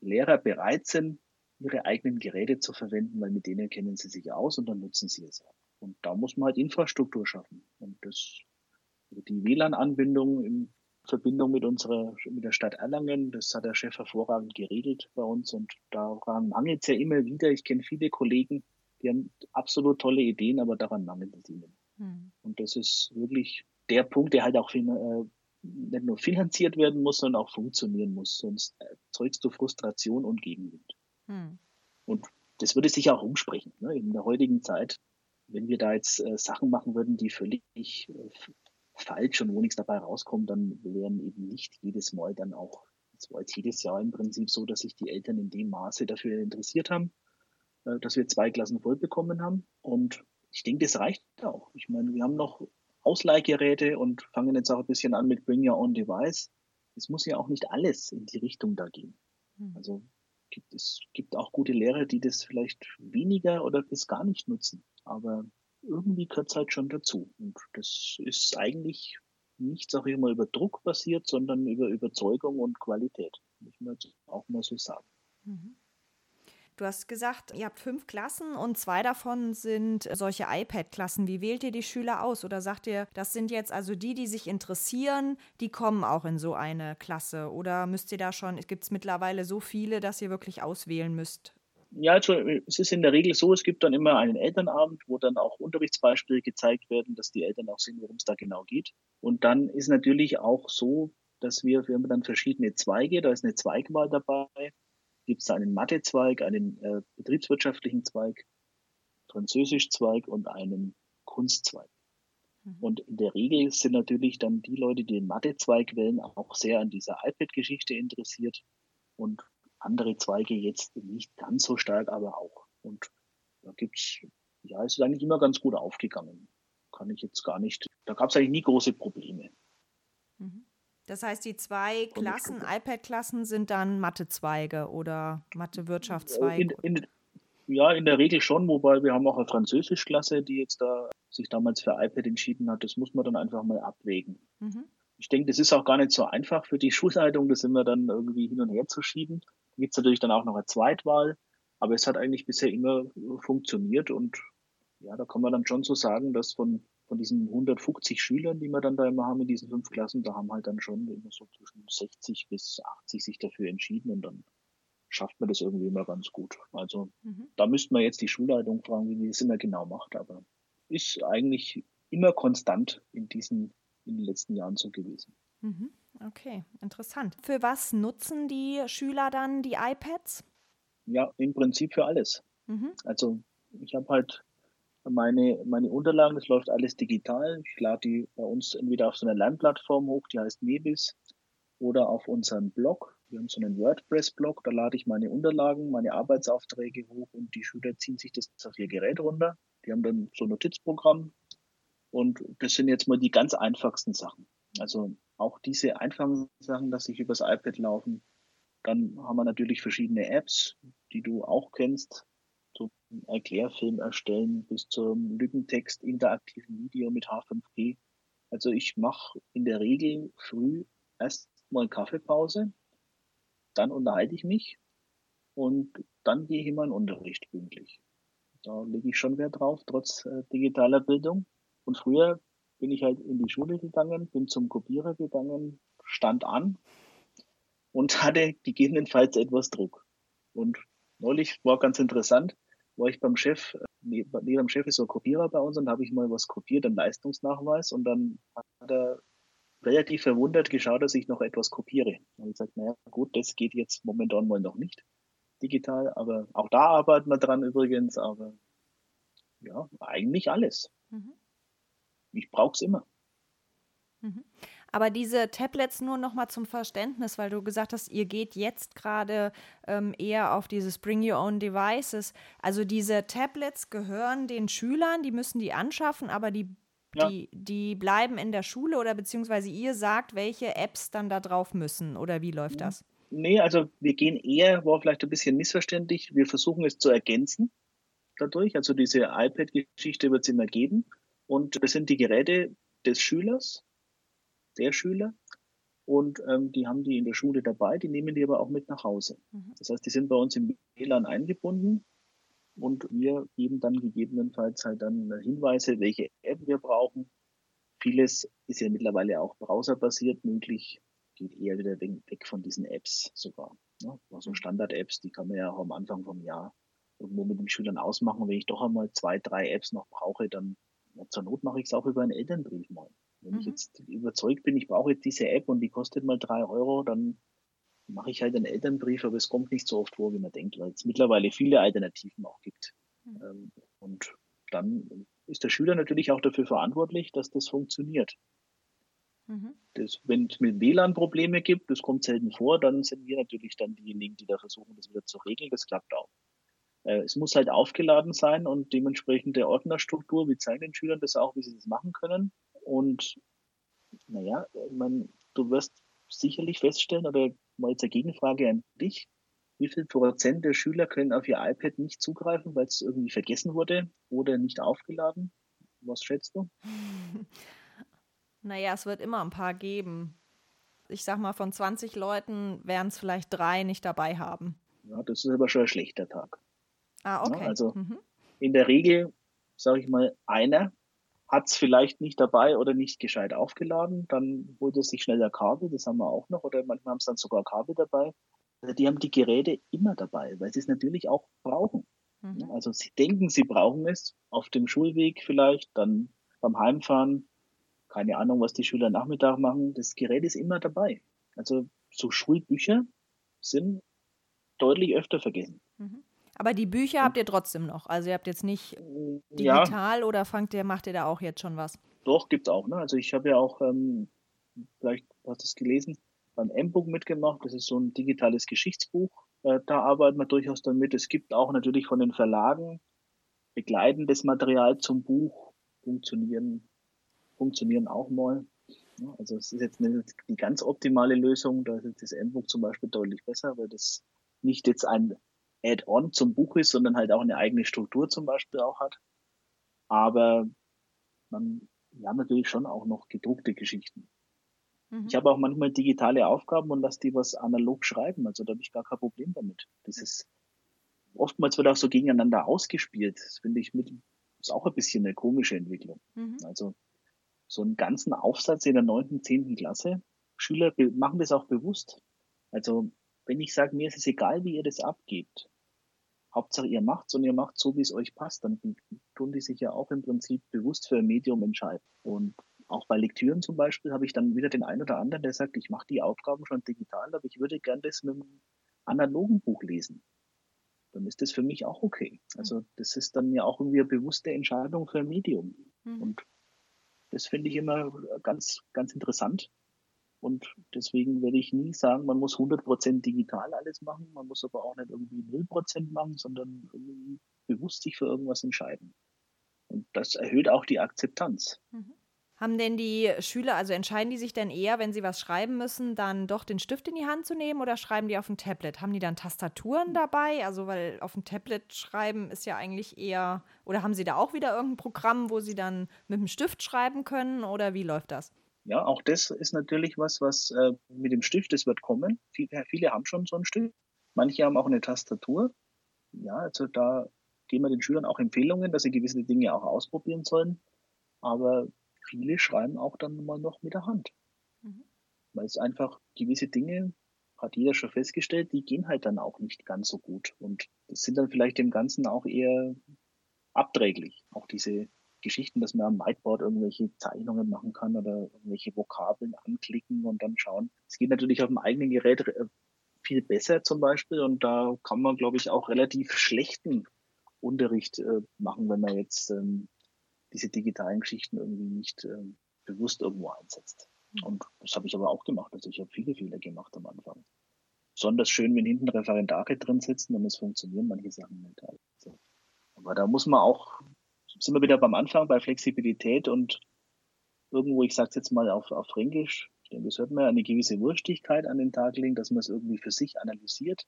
S2: Lehrer bereit sind, ihre eigenen Geräte zu verwenden, weil mit denen kennen sie sich aus und dann nutzen sie es auch. Und da muss man halt Infrastruktur schaffen. Und das, also die WLAN-Anbindung in Verbindung mit unserer, mit der Stadt Erlangen, das hat der Chef hervorragend geregelt bei uns und daran mangelt es ja immer wieder. Ich kenne viele Kollegen, die haben absolut tolle Ideen, aber daran mangelt es ihnen. Hm. Und das ist wirklich der Punkt, der halt auch äh, nicht nur finanziert werden muss, sondern auch funktionieren muss. Sonst erzeugst du Frustration und Gegenwind. Hm. Und das würde sich auch umsprechen. Ne? In der heutigen Zeit, wenn wir da jetzt äh, Sachen machen würden, die völlig äh, falsch und wo nichts dabei rauskommt, dann wären eben nicht jedes Mal dann auch, es war jetzt jedes Jahr im Prinzip so, dass sich die Eltern in dem Maße dafür interessiert haben. Äh, dass wir zwei Klassen voll bekommen haben. Und ich denke, das reicht auch. Ich meine, wir haben noch Ausleihgeräte und fangen jetzt auch ein bisschen an mit Bring Your Own Device. es muss ja auch nicht alles in die Richtung da gehen. Hm. Also gibt, es gibt auch gute Lehrer, die das vielleicht weniger oder bis gar nicht nutzen. Aber irgendwie gehört es halt schon dazu. Und das ist eigentlich nicht, sage ich mal, über Druck basiert, sondern über Überzeugung und Qualität. Muss man jetzt auch mal so sagen. Mhm.
S1: Du hast gesagt, ihr habt fünf Klassen und zwei davon sind solche iPad-Klassen. Wie wählt ihr die Schüler aus? Oder sagt ihr, das sind jetzt also die, die sich interessieren, die kommen auch in so eine Klasse? Oder müsst ihr da schon, gibt es mittlerweile so viele, dass ihr wirklich auswählen müsst?
S2: Ja, also es ist in der Regel so, es gibt dann immer einen Elternabend, wo dann auch Unterrichtsbeispiele gezeigt werden, dass die Eltern auch sehen, worum es da genau geht. Und dann ist natürlich auch so, dass wir, wir haben dann verschiedene Zweige, da ist eine Zweigwahl dabei gibt es einen Mathe-Zweig, einen äh, betriebswirtschaftlichen Zweig, Französisch-Zweig und einen Kunstzweig. Mhm. Und in der Regel sind natürlich dann die Leute, die den Mathe-Zweig wählen, auch sehr an dieser iPad-Geschichte interessiert und andere Zweige jetzt nicht ganz so stark, aber auch. Und da gibt's, ja, es ist eigentlich immer ganz gut aufgegangen. Kann ich jetzt gar nicht, da gab es eigentlich nie große Probleme.
S1: Mhm. Das heißt, die zwei Klassen, iPad-Klassen, sind dann Mathezweige oder Mathe-Wirtschaftszweige?
S2: Ja, in der Regel schon, wobei wir haben auch eine Französischklasse, die jetzt da sich damals für iPad entschieden hat. Das muss man dann einfach mal abwägen. Mhm. Ich denke, das ist auch gar nicht so einfach für die Schulleitung, das immer dann irgendwie hin und her zu schieben. Da gibt es natürlich dann auch noch eine Zweitwahl, aber es hat eigentlich bisher immer funktioniert und ja, da kann man dann schon so sagen, dass von von diesen 150 Schülern, die wir dann da immer haben in diesen fünf Klassen, da haben halt dann schon immer so zwischen 60 bis 80 sich dafür entschieden und dann schafft man das irgendwie immer ganz gut. Also mhm. da müsste man jetzt die Schulleitung fragen, wie die das immer genau macht, aber ist eigentlich immer konstant in diesen in den letzten Jahren so gewesen.
S1: Mhm. Okay, interessant. Für was nutzen die Schüler dann die iPads?
S2: Ja, im Prinzip für alles. Mhm. Also ich habe halt meine, meine Unterlagen, das läuft alles digital. Ich lade die bei uns entweder auf so einer Lernplattform hoch, die heißt Mebis, oder auf unseren Blog. Wir haben so einen WordPress-Blog, da lade ich meine Unterlagen, meine Arbeitsaufträge hoch und die Schüler ziehen sich das auf ihr Gerät runter. Die haben dann so ein Notizprogramm und das sind jetzt mal die ganz einfachsten Sachen. Also auch diese einfachen Sachen, dass sich übers iPad laufen. Dann haben wir natürlich verschiedene Apps, die du auch kennst Erklärfilm erstellen bis zum Lückentext interaktiven Video mit H5P. Also ich mache in der Regel früh erst mal Kaffeepause, dann unterhalte ich mich und dann gehe ich in meinen Unterricht pünktlich. Da lege ich schon Wert drauf, trotz äh, digitaler Bildung. Und früher bin ich halt in die Schule gegangen, bin zum Kopierer gegangen, stand an und hatte gegebenenfalls etwas Druck. Und neulich war ganz interessant, war ich beim Chef, äh, neben dem Chef ist so ein Kopierer bei uns und habe ich mal was kopiert, einen Leistungsnachweis und dann hat er relativ verwundert geschaut, dass ich noch etwas kopiere. Und ich gesagt, naja gut, das geht jetzt momentan mal noch nicht digital, aber auch da arbeiten wir dran übrigens, aber ja, eigentlich alles. Mhm. Ich brauche es immer.
S1: Mhm. Aber diese Tablets nur noch mal zum Verständnis, weil du gesagt hast, ihr geht jetzt gerade ähm, eher auf dieses Bring Your Own Devices. Also diese Tablets gehören den Schülern, die müssen die anschaffen, aber die, ja. die, die bleiben in der Schule oder beziehungsweise ihr sagt, welche Apps dann da drauf müssen oder wie läuft das?
S2: Nee, also wir gehen eher, war vielleicht ein bisschen missverständlich, wir versuchen es zu ergänzen dadurch. Also diese iPad-Geschichte wird es immer geben. Und das sind die Geräte des Schülers der Schüler. Und ähm, die haben die in der Schule dabei, die nehmen die aber auch mit nach Hause. Mhm. Das heißt, die sind bei uns im WLAN eingebunden und wir geben dann gegebenenfalls halt dann Hinweise, welche App wir brauchen. Vieles ist ja mittlerweile auch browserbasiert möglich, geht eher wieder weg von diesen Apps sogar. Ne? Also Standard-Apps, die kann man ja auch am Anfang vom Jahr irgendwo mit den Schülern ausmachen. Wenn ich doch einmal zwei, drei Apps noch brauche, dann ja, zur Not mache ich es auch über einen Elternbrief mal. Wenn mhm. ich jetzt überzeugt bin, ich brauche jetzt diese App und die kostet mal drei Euro, dann mache ich halt einen Elternbrief, aber es kommt nicht so oft vor, wie man denkt, weil es mittlerweile viele Alternativen auch gibt. Mhm. Ähm, und dann ist der Schüler natürlich auch dafür verantwortlich, dass das funktioniert. Mhm. Wenn es mit WLAN Probleme gibt, das kommt selten vor, dann sind wir natürlich dann diejenigen, die da versuchen, das wieder zu regeln. Das klappt auch. Äh, es muss halt aufgeladen sein und dementsprechend der Ordnerstruktur. Wir zeigen den Schülern das auch, wie sie das machen können. Und naja, man, du wirst sicherlich feststellen, oder mal jetzt eine Gegenfrage an dich. Wie viel Prozent der Schüler können auf ihr iPad nicht zugreifen, weil es irgendwie vergessen wurde oder nicht aufgeladen? Was schätzt du?
S1: Naja, es wird immer ein paar geben. Ich sag mal, von 20 Leuten werden es vielleicht drei nicht dabei haben.
S2: Ja, das ist aber schon ein schlechter Tag.
S1: Ah, okay.
S2: Ja, also mhm. in der Regel, sage ich mal, einer hat es vielleicht nicht dabei oder nicht gescheit aufgeladen, dann holt er sich schneller Kabel, das haben wir auch noch, oder manchmal haben es dann sogar Kabel dabei. Also die haben die Geräte immer dabei, weil sie es natürlich auch brauchen. Mhm. Also sie denken, sie brauchen es auf dem Schulweg vielleicht, dann beim Heimfahren, keine Ahnung, was die Schüler Nachmittag machen. Das Gerät ist immer dabei. Also so Schulbücher sind deutlich öfter vergessen.
S1: Mhm. Aber die Bücher habt ihr trotzdem noch. Also ihr habt jetzt nicht digital ja. oder fangt ihr, macht ihr da auch jetzt schon was?
S2: Doch, gibt es auch. Ne? Also ich habe ja auch, ähm, vielleicht hast du es gelesen, beim M-Book mitgemacht. Das ist so ein digitales Geschichtsbuch. Äh, da arbeiten wir durchaus damit. Es gibt auch natürlich von den Verlagen begleitendes Material zum Buch. Funktionieren, funktionieren auch mal. Ja, also es ist jetzt nicht die ganz optimale Lösung. Da ist das M-Book zum Beispiel deutlich besser, weil das nicht jetzt ein Add-on zum Buch ist, sondern halt auch eine eigene Struktur zum Beispiel auch hat. Aber man, wir haben natürlich schon auch noch gedruckte Geschichten. Mhm. Ich habe auch manchmal digitale Aufgaben und lasse die was analog schreiben. Also da habe ich gar kein Problem damit. Das ist, oftmals wird auch so gegeneinander ausgespielt. Das finde ich mit, ist auch ein bisschen eine komische Entwicklung. Mhm. Also so einen ganzen Aufsatz in der neunten, zehnten Klasse. Schüler machen das auch bewusst. Also wenn ich sage, mir ist es egal, wie ihr das abgebt, Hauptsache ihr macht's und ihr macht so, wie es euch passt, dann tun die sich ja auch im Prinzip bewusst für ein Medium entscheiden. Und auch bei Lektüren zum Beispiel habe ich dann wieder den einen oder anderen, der sagt, ich mache die Aufgaben schon digital, aber ich würde gern das mit einem analogen Buch lesen. Dann ist das für mich auch okay. Also das ist dann ja auch irgendwie eine bewusste Entscheidung für ein Medium. Mhm. Und das finde ich immer ganz, ganz interessant. Und deswegen werde ich nie sagen, man muss 100% digital alles machen, man muss aber auch nicht irgendwie 0% machen, sondern irgendwie bewusst sich für irgendwas entscheiden. Und das erhöht auch die Akzeptanz.
S1: Mhm. Haben denn die Schüler, also entscheiden die sich denn eher, wenn sie was schreiben müssen, dann doch den Stift in die Hand zu nehmen oder schreiben die auf dem Tablet? Haben die dann Tastaturen dabei? Also, weil auf dem Tablet schreiben ist ja eigentlich eher, oder haben sie da auch wieder irgendein Programm, wo sie dann mit dem Stift schreiben können oder wie läuft das?
S2: Ja, auch das ist natürlich was, was äh, mit dem Stift, das wird kommen. Viele, viele haben schon so einen Stift. Manche haben auch eine Tastatur. Ja, also da geben wir den Schülern auch Empfehlungen, dass sie gewisse Dinge auch ausprobieren sollen. Aber viele schreiben auch dann mal noch mit der Hand. Mhm. Weil es einfach gewisse Dinge, hat jeder schon festgestellt, die gehen halt dann auch nicht ganz so gut. Und das sind dann vielleicht dem Ganzen auch eher abträglich. Auch diese Geschichten, dass man am Whiteboard irgendwelche Zeichnungen machen kann oder irgendwelche Vokabeln anklicken und dann schauen. Es geht natürlich auf dem eigenen Gerät äh, viel besser zum Beispiel und da kann man, glaube ich, auch relativ schlechten Unterricht äh, machen, wenn man jetzt ähm, diese digitalen Geschichten irgendwie nicht ähm, bewusst irgendwo einsetzt. Und das habe ich aber auch gemacht. Also ich habe viele Fehler gemacht am Anfang. Besonders schön, wenn hinten Referendare drin sitzen und es funktionieren manche Sachen nicht. Also, aber da muss man auch sind wir wieder beim Anfang bei Flexibilität und irgendwo, ich sage es jetzt mal auf, auf Fränkisch, ich denke, es hört man eine gewisse Wurstigkeit an den Tag legen, dass man es irgendwie für sich analysiert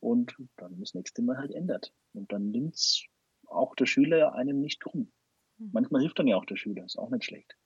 S2: und dann das nächste Mal halt ändert. Und dann nimmt es auch der Schüler einem nicht krumm. Hm. Manchmal hilft dann ja auch der Schüler, ist auch nicht schlecht.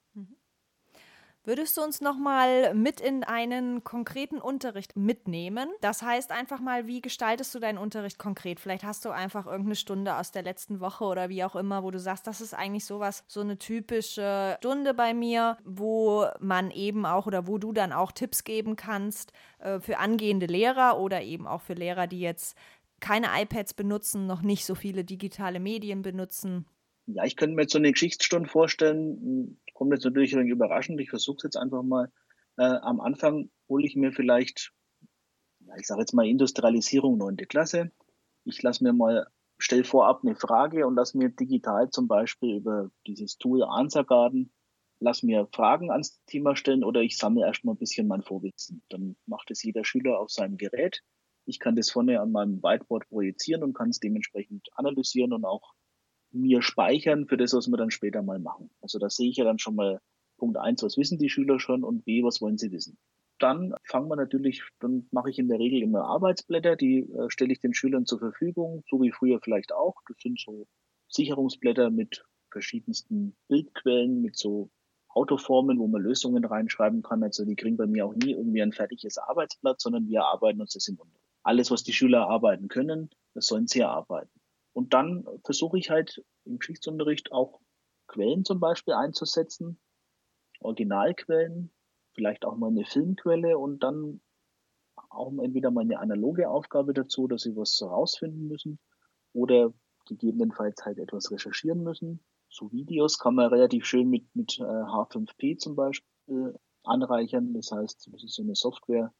S1: Würdest du uns noch mal mit in einen konkreten Unterricht mitnehmen? Das heißt einfach mal, wie gestaltest du deinen Unterricht konkret? Vielleicht hast du einfach irgendeine Stunde aus der letzten Woche oder wie auch immer, wo du sagst, das ist eigentlich sowas, so eine typische Stunde bei mir, wo man eben auch oder wo du dann auch Tipps geben kannst äh, für angehende Lehrer oder eben auch für Lehrer, die jetzt keine iPads benutzen, noch nicht so viele digitale Medien benutzen.
S2: Ja, ich könnte mir jetzt so eine Geschichtsstunde vorstellen, kommt jetzt natürlich ein überraschend. Ich versuche es jetzt einfach mal. Äh, am Anfang hole ich mir vielleicht, ich sage jetzt mal Industrialisierung neunte Klasse. Ich lasse mir mal, stell vorab eine Frage und lass mir digital zum Beispiel über dieses Tool Answer Garden, lass mir Fragen ans Thema stellen oder ich sammle erstmal ein bisschen mein Vorwissen. Dann macht es jeder Schüler auf seinem Gerät. Ich kann das vorne an meinem Whiteboard projizieren und kann es dementsprechend analysieren und auch mir speichern für das, was wir dann später mal machen. Also da sehe ich ja dann schon mal Punkt eins, was wissen die Schüler schon und B, was wollen sie wissen. dann fangen wir natürlich, dann mache ich in der Regel immer Arbeitsblätter, die äh, stelle ich den Schülern zur Verfügung, so wie früher vielleicht auch. Das sind so Sicherungsblätter mit verschiedensten Bildquellen, mit so Autoformen, wo man Lösungen reinschreiben kann. Also die kriegen bei mir auch nie irgendwie ein fertiges Arbeitsblatt, sondern wir arbeiten uns das im Unterricht. Alles, was die Schüler arbeiten können, das sollen sie erarbeiten. Und dann versuche ich halt im Geschichtsunterricht auch Quellen zum Beispiel einzusetzen, Originalquellen, vielleicht auch mal eine Filmquelle und dann auch entweder mal eine analoge Aufgabe dazu, dass sie was herausfinden müssen oder gegebenenfalls halt etwas recherchieren müssen. So Videos kann man relativ schön mit, mit H5P äh, zum Beispiel anreichern. Das heißt, das ist so eine Software,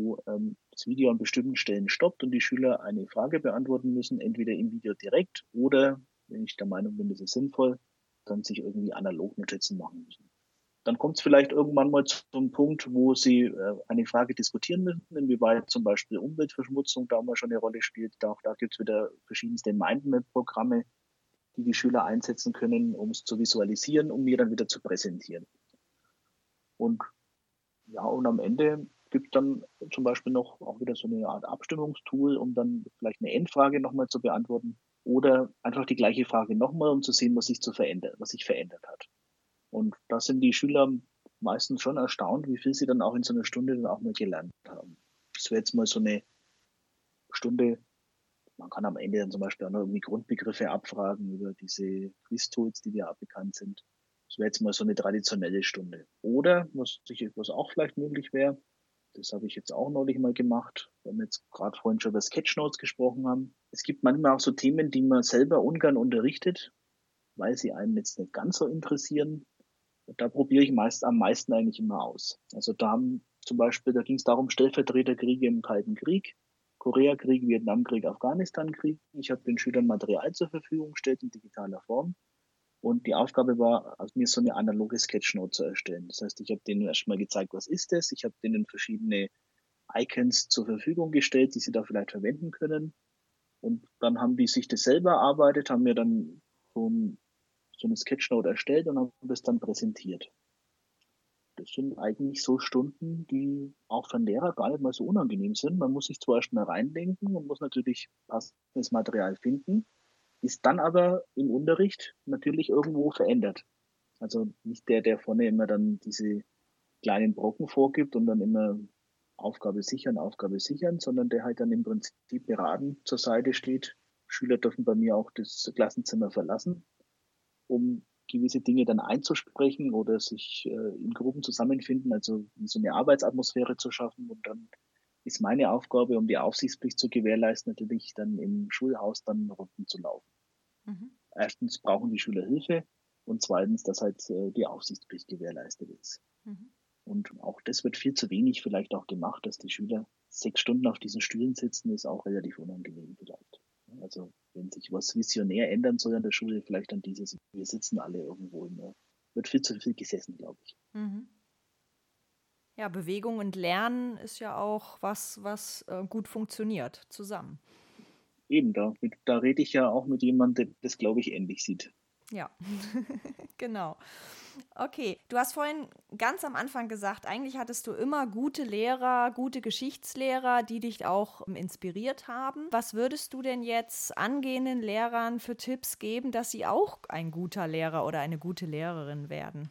S2: wo ähm, das Video an bestimmten Stellen stoppt und die Schüler eine Frage beantworten müssen, entweder im Video direkt oder, wenn ich der Meinung bin, das ist sinnvoll, dann sich irgendwie analog Notizen machen müssen. Dann kommt es vielleicht irgendwann mal zum Punkt, wo Sie äh, eine Frage diskutieren müssen, inwieweit zum Beispiel Umweltverschmutzung da mal schon eine Rolle spielt. Da, auch da gibt es wieder verschiedenste Mindmap-Programme, die die Schüler einsetzen können, um es zu visualisieren, um mir dann wieder zu präsentieren. Und ja, und am Ende gibt dann zum Beispiel noch auch wieder so eine Art Abstimmungstool, um dann vielleicht eine Endfrage nochmal zu beantworten oder einfach die gleiche Frage nochmal, um zu sehen, was sich zu verändern, was sich verändert hat. Und da sind die Schüler meistens schon erstaunt, wie viel sie dann auch in so einer Stunde dann auch mal gelernt haben. Das wäre jetzt mal so eine Stunde, man kann am Ende dann zum Beispiel auch noch irgendwie Grundbegriffe abfragen über diese Quiz-Tools, die ja bekannt sind. Das wäre jetzt mal so eine traditionelle Stunde. Oder, was, was auch vielleicht möglich wäre, das habe ich jetzt auch neulich mal gemacht, wenn wir jetzt gerade vorhin schon über Sketchnotes gesprochen haben. Es gibt manchmal auch so Themen, die man selber ungern unterrichtet, weil sie einen jetzt nicht ganz so interessieren. Da probiere ich meist am meisten eigentlich immer aus. Also da haben zum Beispiel, da ging es darum, Stellvertreterkriege im Kalten Krieg, Koreakrieg, Vietnamkrieg, Afghanistankrieg. Ich habe den Schülern Material zur Verfügung gestellt in digitaler Form. Und die Aufgabe war, mir so eine analoge Sketchnote zu erstellen. Das heißt, ich habe denen erstmal gezeigt, was ist das. Ich habe denen verschiedene Icons zur Verfügung gestellt, die sie da vielleicht verwenden können. Und dann haben die sich das selber erarbeitet, haben mir dann so, ein, so eine Sketchnote erstellt und haben das dann präsentiert. Das sind eigentlich so Stunden, die auch für einen Lehrer gar nicht mal so unangenehm sind. Man muss sich zwar erstmal reindenken und muss natürlich passendes Material finden, ist dann aber im Unterricht natürlich irgendwo verändert. Also nicht der, der vorne immer dann diese kleinen Brocken vorgibt und dann immer Aufgabe sichern, Aufgabe sichern, sondern der halt dann im Prinzip beraten zur Seite steht. Schüler dürfen bei mir auch das Klassenzimmer verlassen, um gewisse Dinge dann einzusprechen oder sich äh, in Gruppen zusammenfinden, also so eine Arbeitsatmosphäre zu schaffen. Und dann ist meine Aufgabe, um die Aufsichtspflicht zu gewährleisten, natürlich dann im Schulhaus dann Runden zu laufen. Erstens brauchen die Schüler Hilfe und zweitens, dass halt äh, die Aufsichtspflicht gewährleistet ist. Mhm. Und auch das wird viel zu wenig vielleicht auch gemacht, dass die Schüler sechs Stunden auf diesen Stühlen sitzen, ist auch relativ unangenehm vielleicht. Also wenn sich was visionär ändern soll an der Schule, vielleicht dann dieses, wir sitzen alle irgendwo immer. Wird viel zu viel gesessen, glaube ich. Mhm.
S1: Ja, Bewegung und Lernen ist ja auch was, was äh, gut funktioniert zusammen.
S2: Eben, da, da rede ich ja auch mit jemandem, der das, glaube ich, ähnlich sieht.
S1: Ja, genau. Okay, du hast vorhin ganz am Anfang gesagt, eigentlich hattest du immer gute Lehrer, gute Geschichtslehrer, die dich auch inspiriert haben. Was würdest du denn jetzt angehenden Lehrern für Tipps geben, dass sie auch ein guter Lehrer oder eine gute Lehrerin werden?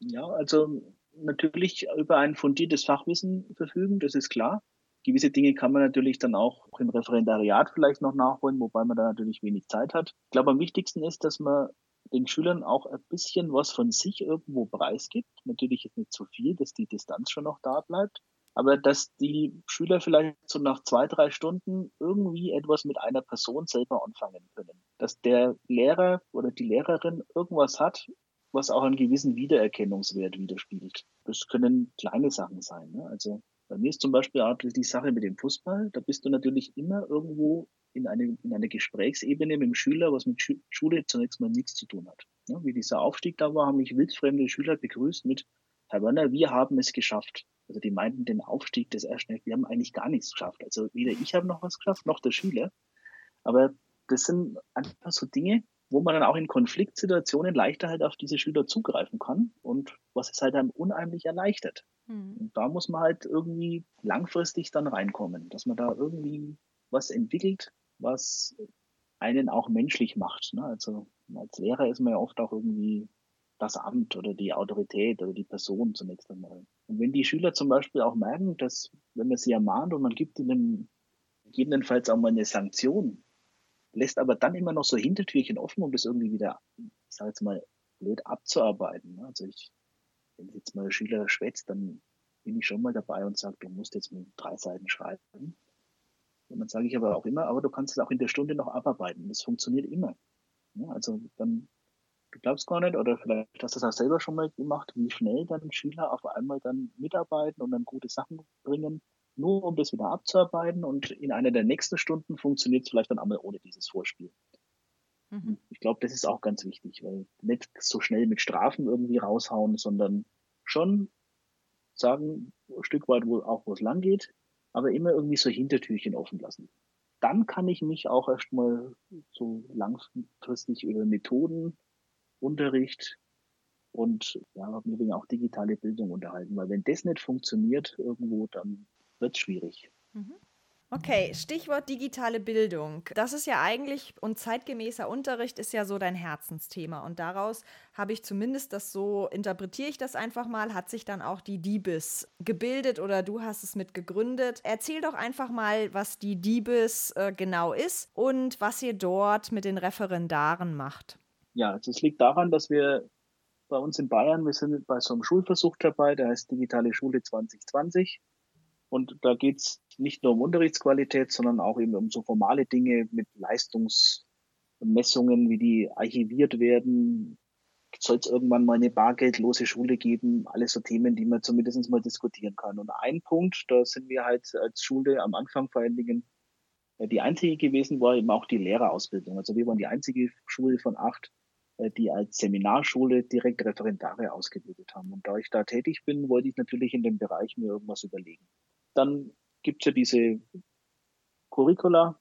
S2: Ja, also natürlich über ein fundiertes Fachwissen verfügen, das ist klar. Gewisse Dinge kann man natürlich dann auch im Referendariat vielleicht noch nachholen, wobei man da natürlich wenig Zeit hat. Ich glaube, am wichtigsten ist, dass man den Schülern auch ein bisschen was von sich irgendwo preisgibt. Natürlich ist nicht zu viel, dass die Distanz schon noch da bleibt. Aber dass die Schüler vielleicht so nach zwei, drei Stunden irgendwie etwas mit einer Person selber anfangen können. Dass der Lehrer oder die Lehrerin irgendwas hat, was auch einen gewissen Wiedererkennungswert widerspiegelt. Das können kleine Sachen sein. Ne? Also bei mir ist zum Beispiel auch die Sache mit dem Fußball. Da bist du natürlich immer irgendwo in eine, in eine Gesprächsebene mit dem Schüler, was mit Schule zunächst mal nichts zu tun hat. Ja, wie dieser Aufstieg da war, haben mich wildfremde Schüler begrüßt mit, Herr Werner, wir haben es geschafft. Also die meinten den Aufstieg des ersten, wir haben eigentlich gar nichts geschafft. Also weder ich habe noch was geschafft, noch der Schüler. Aber das sind einfach so Dinge, wo man dann auch in Konfliktsituationen leichter halt auf diese Schüler zugreifen kann und was es halt dann unheimlich erleichtert. Mhm. Und da muss man halt irgendwie langfristig dann reinkommen, dass man da irgendwie was entwickelt, was einen auch menschlich macht. Ne? Also als Lehrer ist man ja oft auch irgendwie das Amt oder die Autorität oder die Person zunächst einmal. Und wenn die Schüler zum Beispiel auch merken, dass wenn man sie ermahnt und man gibt ihnen gegebenenfalls auch mal eine Sanktion, lässt aber dann immer noch so Hintertürchen offen, um das irgendwie wieder, ich sage jetzt mal, blöd abzuarbeiten. Ne? Also ich, wenn jetzt mal Schüler schwätzt, dann bin ich schon mal dabei und sage, du musst jetzt mit drei Seiten schreiben. Und dann sage ich aber auch immer, aber du kannst es auch in der Stunde noch abarbeiten. Das funktioniert immer. Ja, also dann, du glaubst gar nicht, oder vielleicht hast du das auch selber schon mal gemacht, wie schnell dann Schüler auf einmal dann mitarbeiten und dann gute Sachen bringen, nur um das wieder abzuarbeiten. Und in einer der nächsten Stunden funktioniert es vielleicht dann einmal ohne dieses Vorspiel. Mhm. Ich glaube, das ist auch ganz wichtig, weil nicht so schnell mit Strafen irgendwie raushauen, sondern schon sagen, ein Stück weit, wo auch wo es lang geht, aber immer irgendwie so Hintertürchen offen lassen. Dann kann ich mich auch erstmal so langfristig über Methoden, Unterricht und ja, auch digitale Bildung unterhalten, weil wenn das nicht funktioniert irgendwo, dann wird es schwierig. Mhm.
S1: Okay, Stichwort digitale Bildung. Das ist ja eigentlich und zeitgemäßer Unterricht ist ja so dein Herzensthema. Und daraus habe ich zumindest das so, interpretiere ich das einfach mal, hat sich dann auch die DIBIS gebildet oder du hast es mit gegründet. Erzähl doch einfach mal, was die DIBIS äh, genau ist und was ihr dort mit den Referendaren macht.
S2: Ja, also es liegt daran, dass wir bei uns in Bayern, wir sind bei so einem Schulversuch dabei, der heißt Digitale Schule 2020. Und da geht es nicht nur um Unterrichtsqualität, sondern auch eben um so formale Dinge mit Leistungsmessungen, wie die archiviert werden. Soll es irgendwann mal eine bargeldlose Schule geben? Alles so Themen, die man zumindest mal diskutieren kann. Und ein Punkt, da sind wir halt als Schule am Anfang vor allen Dingen äh, die einzige gewesen, war eben auch die Lehrerausbildung. Also wir waren die einzige Schule von acht, äh, die als Seminarschule direkt Referendare ausgebildet haben. Und da ich da tätig bin, wollte ich natürlich in dem Bereich mir irgendwas überlegen. Dann gibt es ja diese Curricula.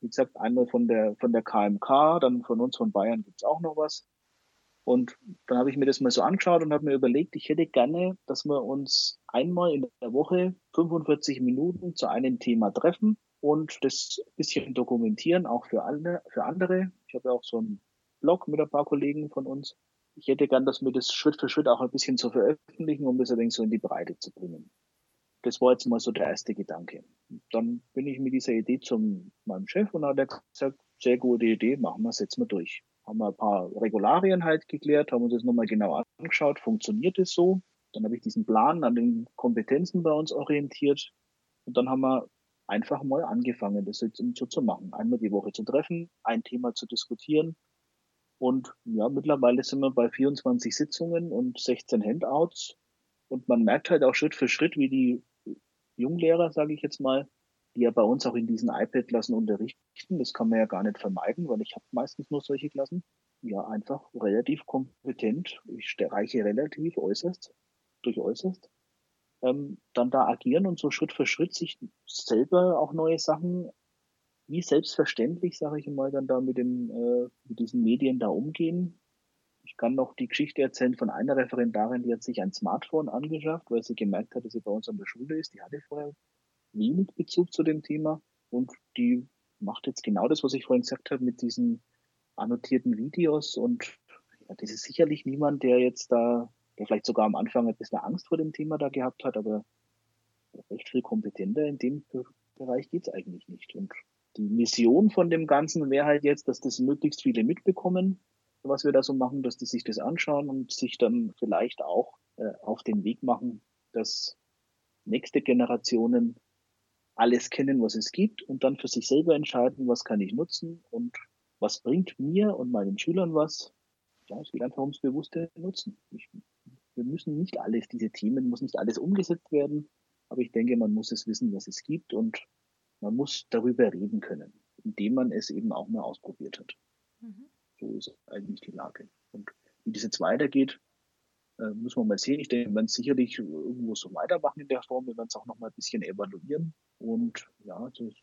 S2: Wie gesagt, einmal von der, von der KMK, dann von uns von Bayern gibt es auch noch was. Und dann habe ich mir das mal so angeschaut und habe mir überlegt, ich hätte gerne, dass wir uns einmal in der Woche 45 Minuten zu einem Thema treffen und das bisschen dokumentieren, auch für alle, für andere. Ich habe ja auch so einen Blog mit ein paar Kollegen von uns. Ich hätte gern, dass wir das Schritt für Schritt auch ein bisschen so veröffentlichen, um das wenig so in die Breite zu bringen. Das war jetzt mal so der erste Gedanke. Dann bin ich mit dieser Idee zum meinem Chef und hat er gesagt, sehr gute Idee, machen wir, setzen wir durch. Haben wir ein paar Regularien halt geklärt, haben uns das nochmal genau angeschaut, funktioniert es so? Dann habe ich diesen Plan an den Kompetenzen bei uns orientiert und dann haben wir einfach mal angefangen, das jetzt so zu machen. Einmal die Woche zu treffen, ein Thema zu diskutieren. Und ja, mittlerweile sind wir bei 24 Sitzungen und 16 Handouts. Und man merkt halt auch Schritt für Schritt, wie die Junglehrer, sage ich jetzt mal, die ja bei uns auch in diesen iPad-Klassen unterrichten. Das kann man ja gar nicht vermeiden, weil ich habe meistens nur solche Klassen. Ja, einfach relativ kompetent. Ich reiche relativ äußerst, durch äußerst. Ähm, dann da agieren und so Schritt für Schritt sich selber auch neue Sachen, wie selbstverständlich, sage ich mal, dann da mit, dem, äh, mit diesen Medien da umgehen. Ich kann noch die Geschichte erzählen von einer Referendarin, die hat sich ein Smartphone angeschafft, weil sie gemerkt hat, dass sie bei uns an der Schule ist. Die hatte vorher wenig Bezug zu dem Thema und die macht jetzt genau das, was ich vorhin gesagt habe, mit diesen annotierten Videos und ja, das ist sicherlich niemand, der jetzt da, der vielleicht sogar am Anfang ein bisschen Angst vor dem Thema da gehabt hat, aber recht viel kompetenter in dem Bereich geht's eigentlich nicht. Und die Mission von dem Ganzen wäre halt jetzt, dass das möglichst viele mitbekommen, was wir da so machen, dass die sich das anschauen und sich dann vielleicht auch äh, auf den Weg machen, dass nächste Generationen alles kennen, was es gibt und dann für sich selber entscheiden, was kann ich nutzen und was bringt mir und meinen Schülern was. Ja, es geht einfach ums bewusste Nutzen. Ich, wir müssen nicht alles, diese Themen, muss nicht alles umgesetzt werden, aber ich denke, man muss es wissen, was es gibt und man muss darüber reden können, indem man es eben auch mal ausprobiert hat. Mhm. So ist eigentlich die Lage. Und wie das jetzt weitergeht, äh, muss man mal sehen. Ich denke, wir werden sicherlich irgendwo so weitermachen in der Form. Wir werden es auch noch mal ein bisschen evaluieren. Und ja, das,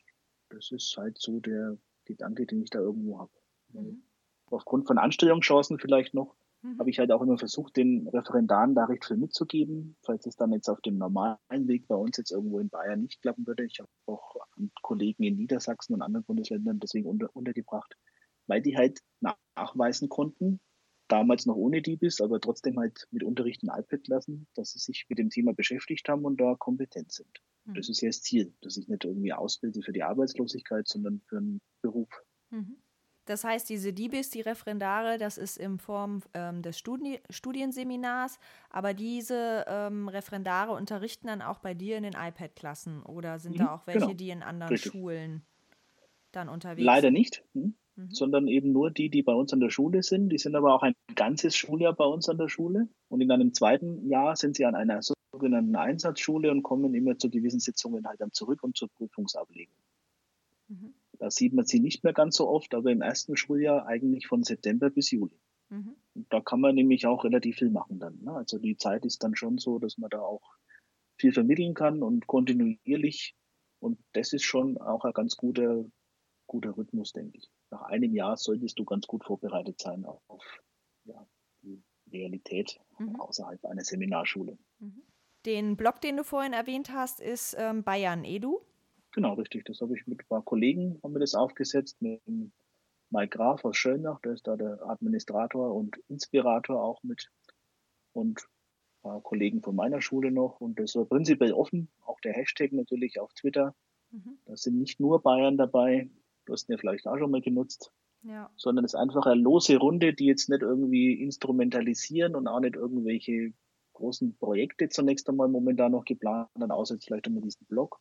S2: das ist halt so der Gedanke, den ich da irgendwo habe. Mhm. aufgrund von Anstellungschancen vielleicht noch, mhm. habe ich halt auch immer versucht, den Referendaren da recht viel mitzugeben, falls es dann jetzt auf dem normalen Weg bei uns jetzt irgendwo in Bayern nicht klappen würde. Ich habe auch Kollegen in Niedersachsen und anderen Bundesländern deswegen unter, untergebracht, weil die halt nachweisen konnten, damals noch ohne DIBIS, aber trotzdem halt mit Unterricht ein iPad lassen, dass sie sich mit dem Thema beschäftigt haben und da kompetent sind. Mhm. Das ist ja das Ziel, dass ich nicht irgendwie ausbilde für die Arbeitslosigkeit, sondern für einen Beruf.
S1: Mhm. Das heißt, diese DIBIS, die Referendare, das ist in Form ähm, des Studi Studienseminars, aber diese ähm, Referendare unterrichten dann auch bei dir in den iPad-Klassen oder sind mhm, da auch welche, genau. die in anderen Richtig. Schulen dann unterwegs
S2: Leider sind? Leider nicht, hm? Mhm. sondern eben nur die, die bei uns an der Schule sind. Die sind aber auch ein ganzes Schuljahr bei uns an der Schule und in einem zweiten Jahr sind sie an einer sogenannten Einsatzschule und kommen immer zu gewissen Sitzungen halt dann zurück und zur Prüfungsablegung. Mhm. Da sieht man sie nicht mehr ganz so oft, aber im ersten Schuljahr eigentlich von September bis Juli. Mhm. da kann man nämlich auch relativ viel machen dann. Ne? Also die Zeit ist dann schon so, dass man da auch viel vermitteln kann und kontinuierlich. Und das ist schon auch ein ganz guter, guter Rhythmus, denke ich. Nach einem Jahr solltest du ganz gut vorbereitet sein auf ja, die Realität mhm. außerhalb einer Seminarschule.
S1: Mhm. Den Blog, den du vorhin erwähnt hast, ist ähm, Bayern Edu.
S2: Genau, richtig. Das habe ich mit ein paar Kollegen haben wir das aufgesetzt, mit Mike Graf aus Schönach, der ist da der Administrator und Inspirator auch mit und ein paar Kollegen von meiner Schule noch und das war prinzipiell offen, auch der Hashtag natürlich auf Twitter. Mhm. Da sind nicht nur Bayern dabei, du hast ihn ja vielleicht auch schon mal genutzt, ja. sondern es ist einfach eine lose Runde, die jetzt nicht irgendwie instrumentalisieren und auch nicht irgendwelche großen Projekte zunächst einmal momentan noch geplant haben, außer jetzt vielleicht immer diesen Blog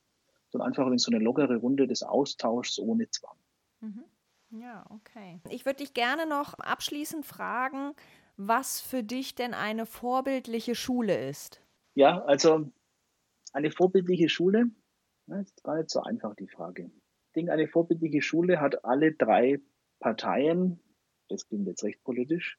S2: sondern einfach in so eine lockere Runde des Austauschs ohne Zwang.
S1: Mhm. Ja, okay. Ich würde dich gerne noch abschließend fragen, was für dich denn eine vorbildliche Schule ist.
S2: Ja, also eine vorbildliche Schule, das ist gar nicht so einfach die Frage. Ich denke, eine vorbildliche Schule hat alle drei Parteien, das klingt jetzt recht politisch,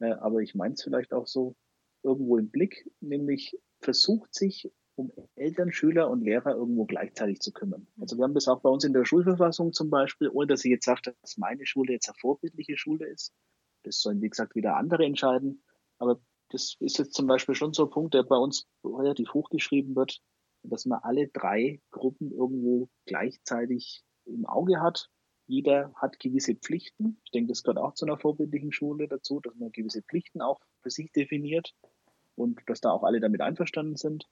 S2: äh, aber ich meine es vielleicht auch so, irgendwo im Blick, nämlich versucht sich um Eltern, Schüler und Lehrer irgendwo gleichzeitig zu kümmern. Also wir haben das auch bei uns in der Schulverfassung zum Beispiel, ohne dass ich jetzt sage, dass meine Schule jetzt eine vorbildliche Schule ist. Das sollen, wie gesagt, wieder andere entscheiden. Aber das ist jetzt zum Beispiel schon so ein Punkt, der bei uns relativ hochgeschrieben wird, dass man alle drei Gruppen irgendwo gleichzeitig im Auge hat. Jeder hat gewisse Pflichten. Ich denke, das gehört auch zu einer vorbildlichen Schule dazu, dass man gewisse Pflichten auch für sich definiert und dass da auch alle damit einverstanden sind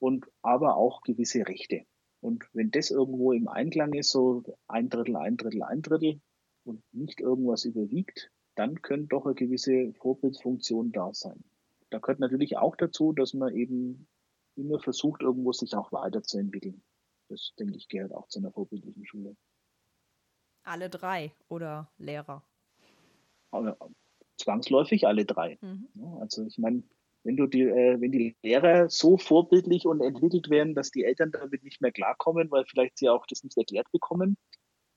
S2: und aber auch gewisse Rechte. Und wenn das irgendwo im Einklang ist, so ein Drittel, ein Drittel, ein Drittel und nicht irgendwas überwiegt, dann können doch eine gewisse Vorbildsfunktion da sein. Da gehört natürlich auch dazu, dass man eben immer versucht, irgendwo sich auch weiterzuentwickeln. Das, denke ich, gehört auch zu einer vorbildlichen Schule.
S1: Alle drei oder Lehrer?
S2: Aber zwangsläufig alle drei. Mhm. Also ich meine, wenn du die, äh, wenn die Lehrer so vorbildlich und entwickelt werden, dass die Eltern damit nicht mehr klarkommen, weil vielleicht sie auch das nicht erklärt bekommen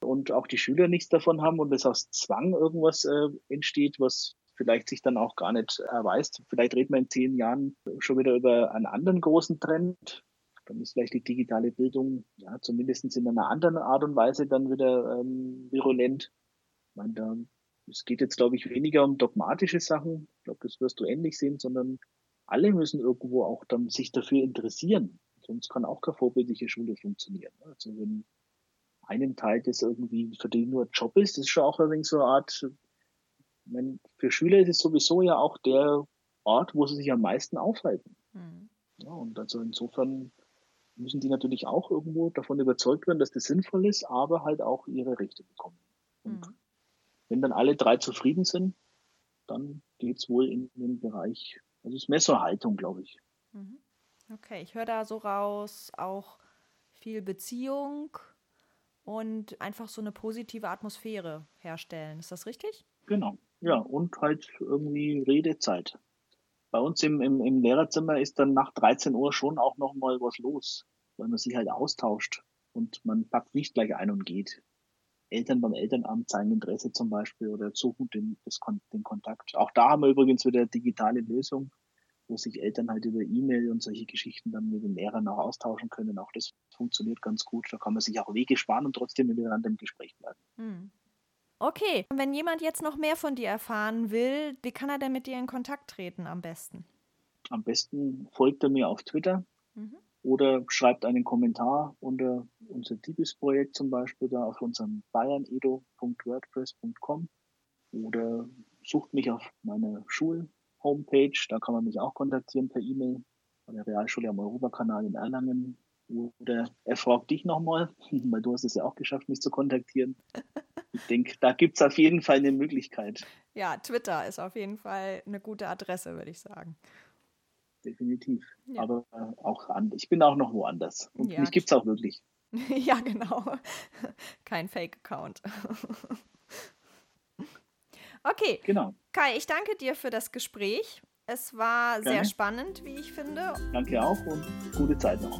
S2: und auch die Schüler nichts davon haben und es aus Zwang irgendwas äh, entsteht, was vielleicht sich dann auch gar nicht erweist. Vielleicht reden wir in zehn Jahren schon wieder über einen anderen großen Trend. Dann ist vielleicht die digitale Bildung ja zumindest in einer anderen Art und Weise dann wieder ähm, virulent. Ich meine, da es geht jetzt, glaube ich, weniger um dogmatische Sachen. Ich glaube, das wirst du ähnlich sehen, sondern alle müssen irgendwo auch dann sich dafür interessieren. Sonst kann auch keine vorbildliche Schule funktionieren. Also wenn einem Teil das irgendwie für den nur Job ist, das ist schon auch ein wenig so eine Art, wenn, für Schüler ist es sowieso ja auch der Ort, wo sie sich am meisten aufhalten. Mhm. Ja, und also insofern müssen die natürlich auch irgendwo davon überzeugt werden, dass das sinnvoll ist, aber halt auch ihre Rechte bekommen. Und mhm. Wenn dann alle drei zufrieden sind, dann geht es wohl in den Bereich, also es ist Messerhaltung, glaube ich.
S1: Mhm. Okay, ich höre da so raus, auch viel Beziehung und einfach so eine positive Atmosphäre herstellen. Ist das richtig?
S2: Genau, ja, und halt irgendwie Redezeit. Bei uns im, im, im Lehrerzimmer ist dann nach 13 Uhr schon auch noch mal was los, weil man sich halt austauscht und man packt nicht gleich ein und geht. Eltern beim Elternamt zeigen Interesse zum Beispiel oder suchen den, das, den Kontakt. Auch da haben wir übrigens wieder digitale Lösung, wo sich Eltern halt über E-Mail und solche Geschichten dann mit den Lehrern auch austauschen können. Auch das funktioniert ganz gut. Da kann man sich auch Wege sparen und trotzdem miteinander im Gespräch bleiben. Hm.
S1: Okay, und wenn jemand jetzt noch mehr von dir erfahren will, wie kann er denn mit dir in Kontakt treten am besten?
S2: Am besten folgt er mir auf Twitter mhm. oder schreibt einen Kommentar unter unser Tibis-Projekt zum Beispiel da auf unserem bayernedo.wordpress.com oder sucht mich auf meiner Schul-Homepage, da kann man mich auch kontaktieren per E-Mail von der Realschule am Europakanal in Erlangen. Oder er fragt dich nochmal, weil du hast es ja auch geschafft, mich zu kontaktieren. Ich denke, da gibt es auf jeden Fall eine Möglichkeit.
S1: Ja, Twitter ist auf jeden Fall eine gute Adresse, würde ich sagen.
S2: Definitiv. Ja. Aber auch an, ich bin auch noch woanders. Und ja. mich gibt es auch wirklich.
S1: ja, genau. Kein Fake-Account. okay.
S2: Genau.
S1: Kai, ich danke dir für das Gespräch. Es war Gerne. sehr spannend, wie ich finde.
S2: Danke auch und gute Zeit noch.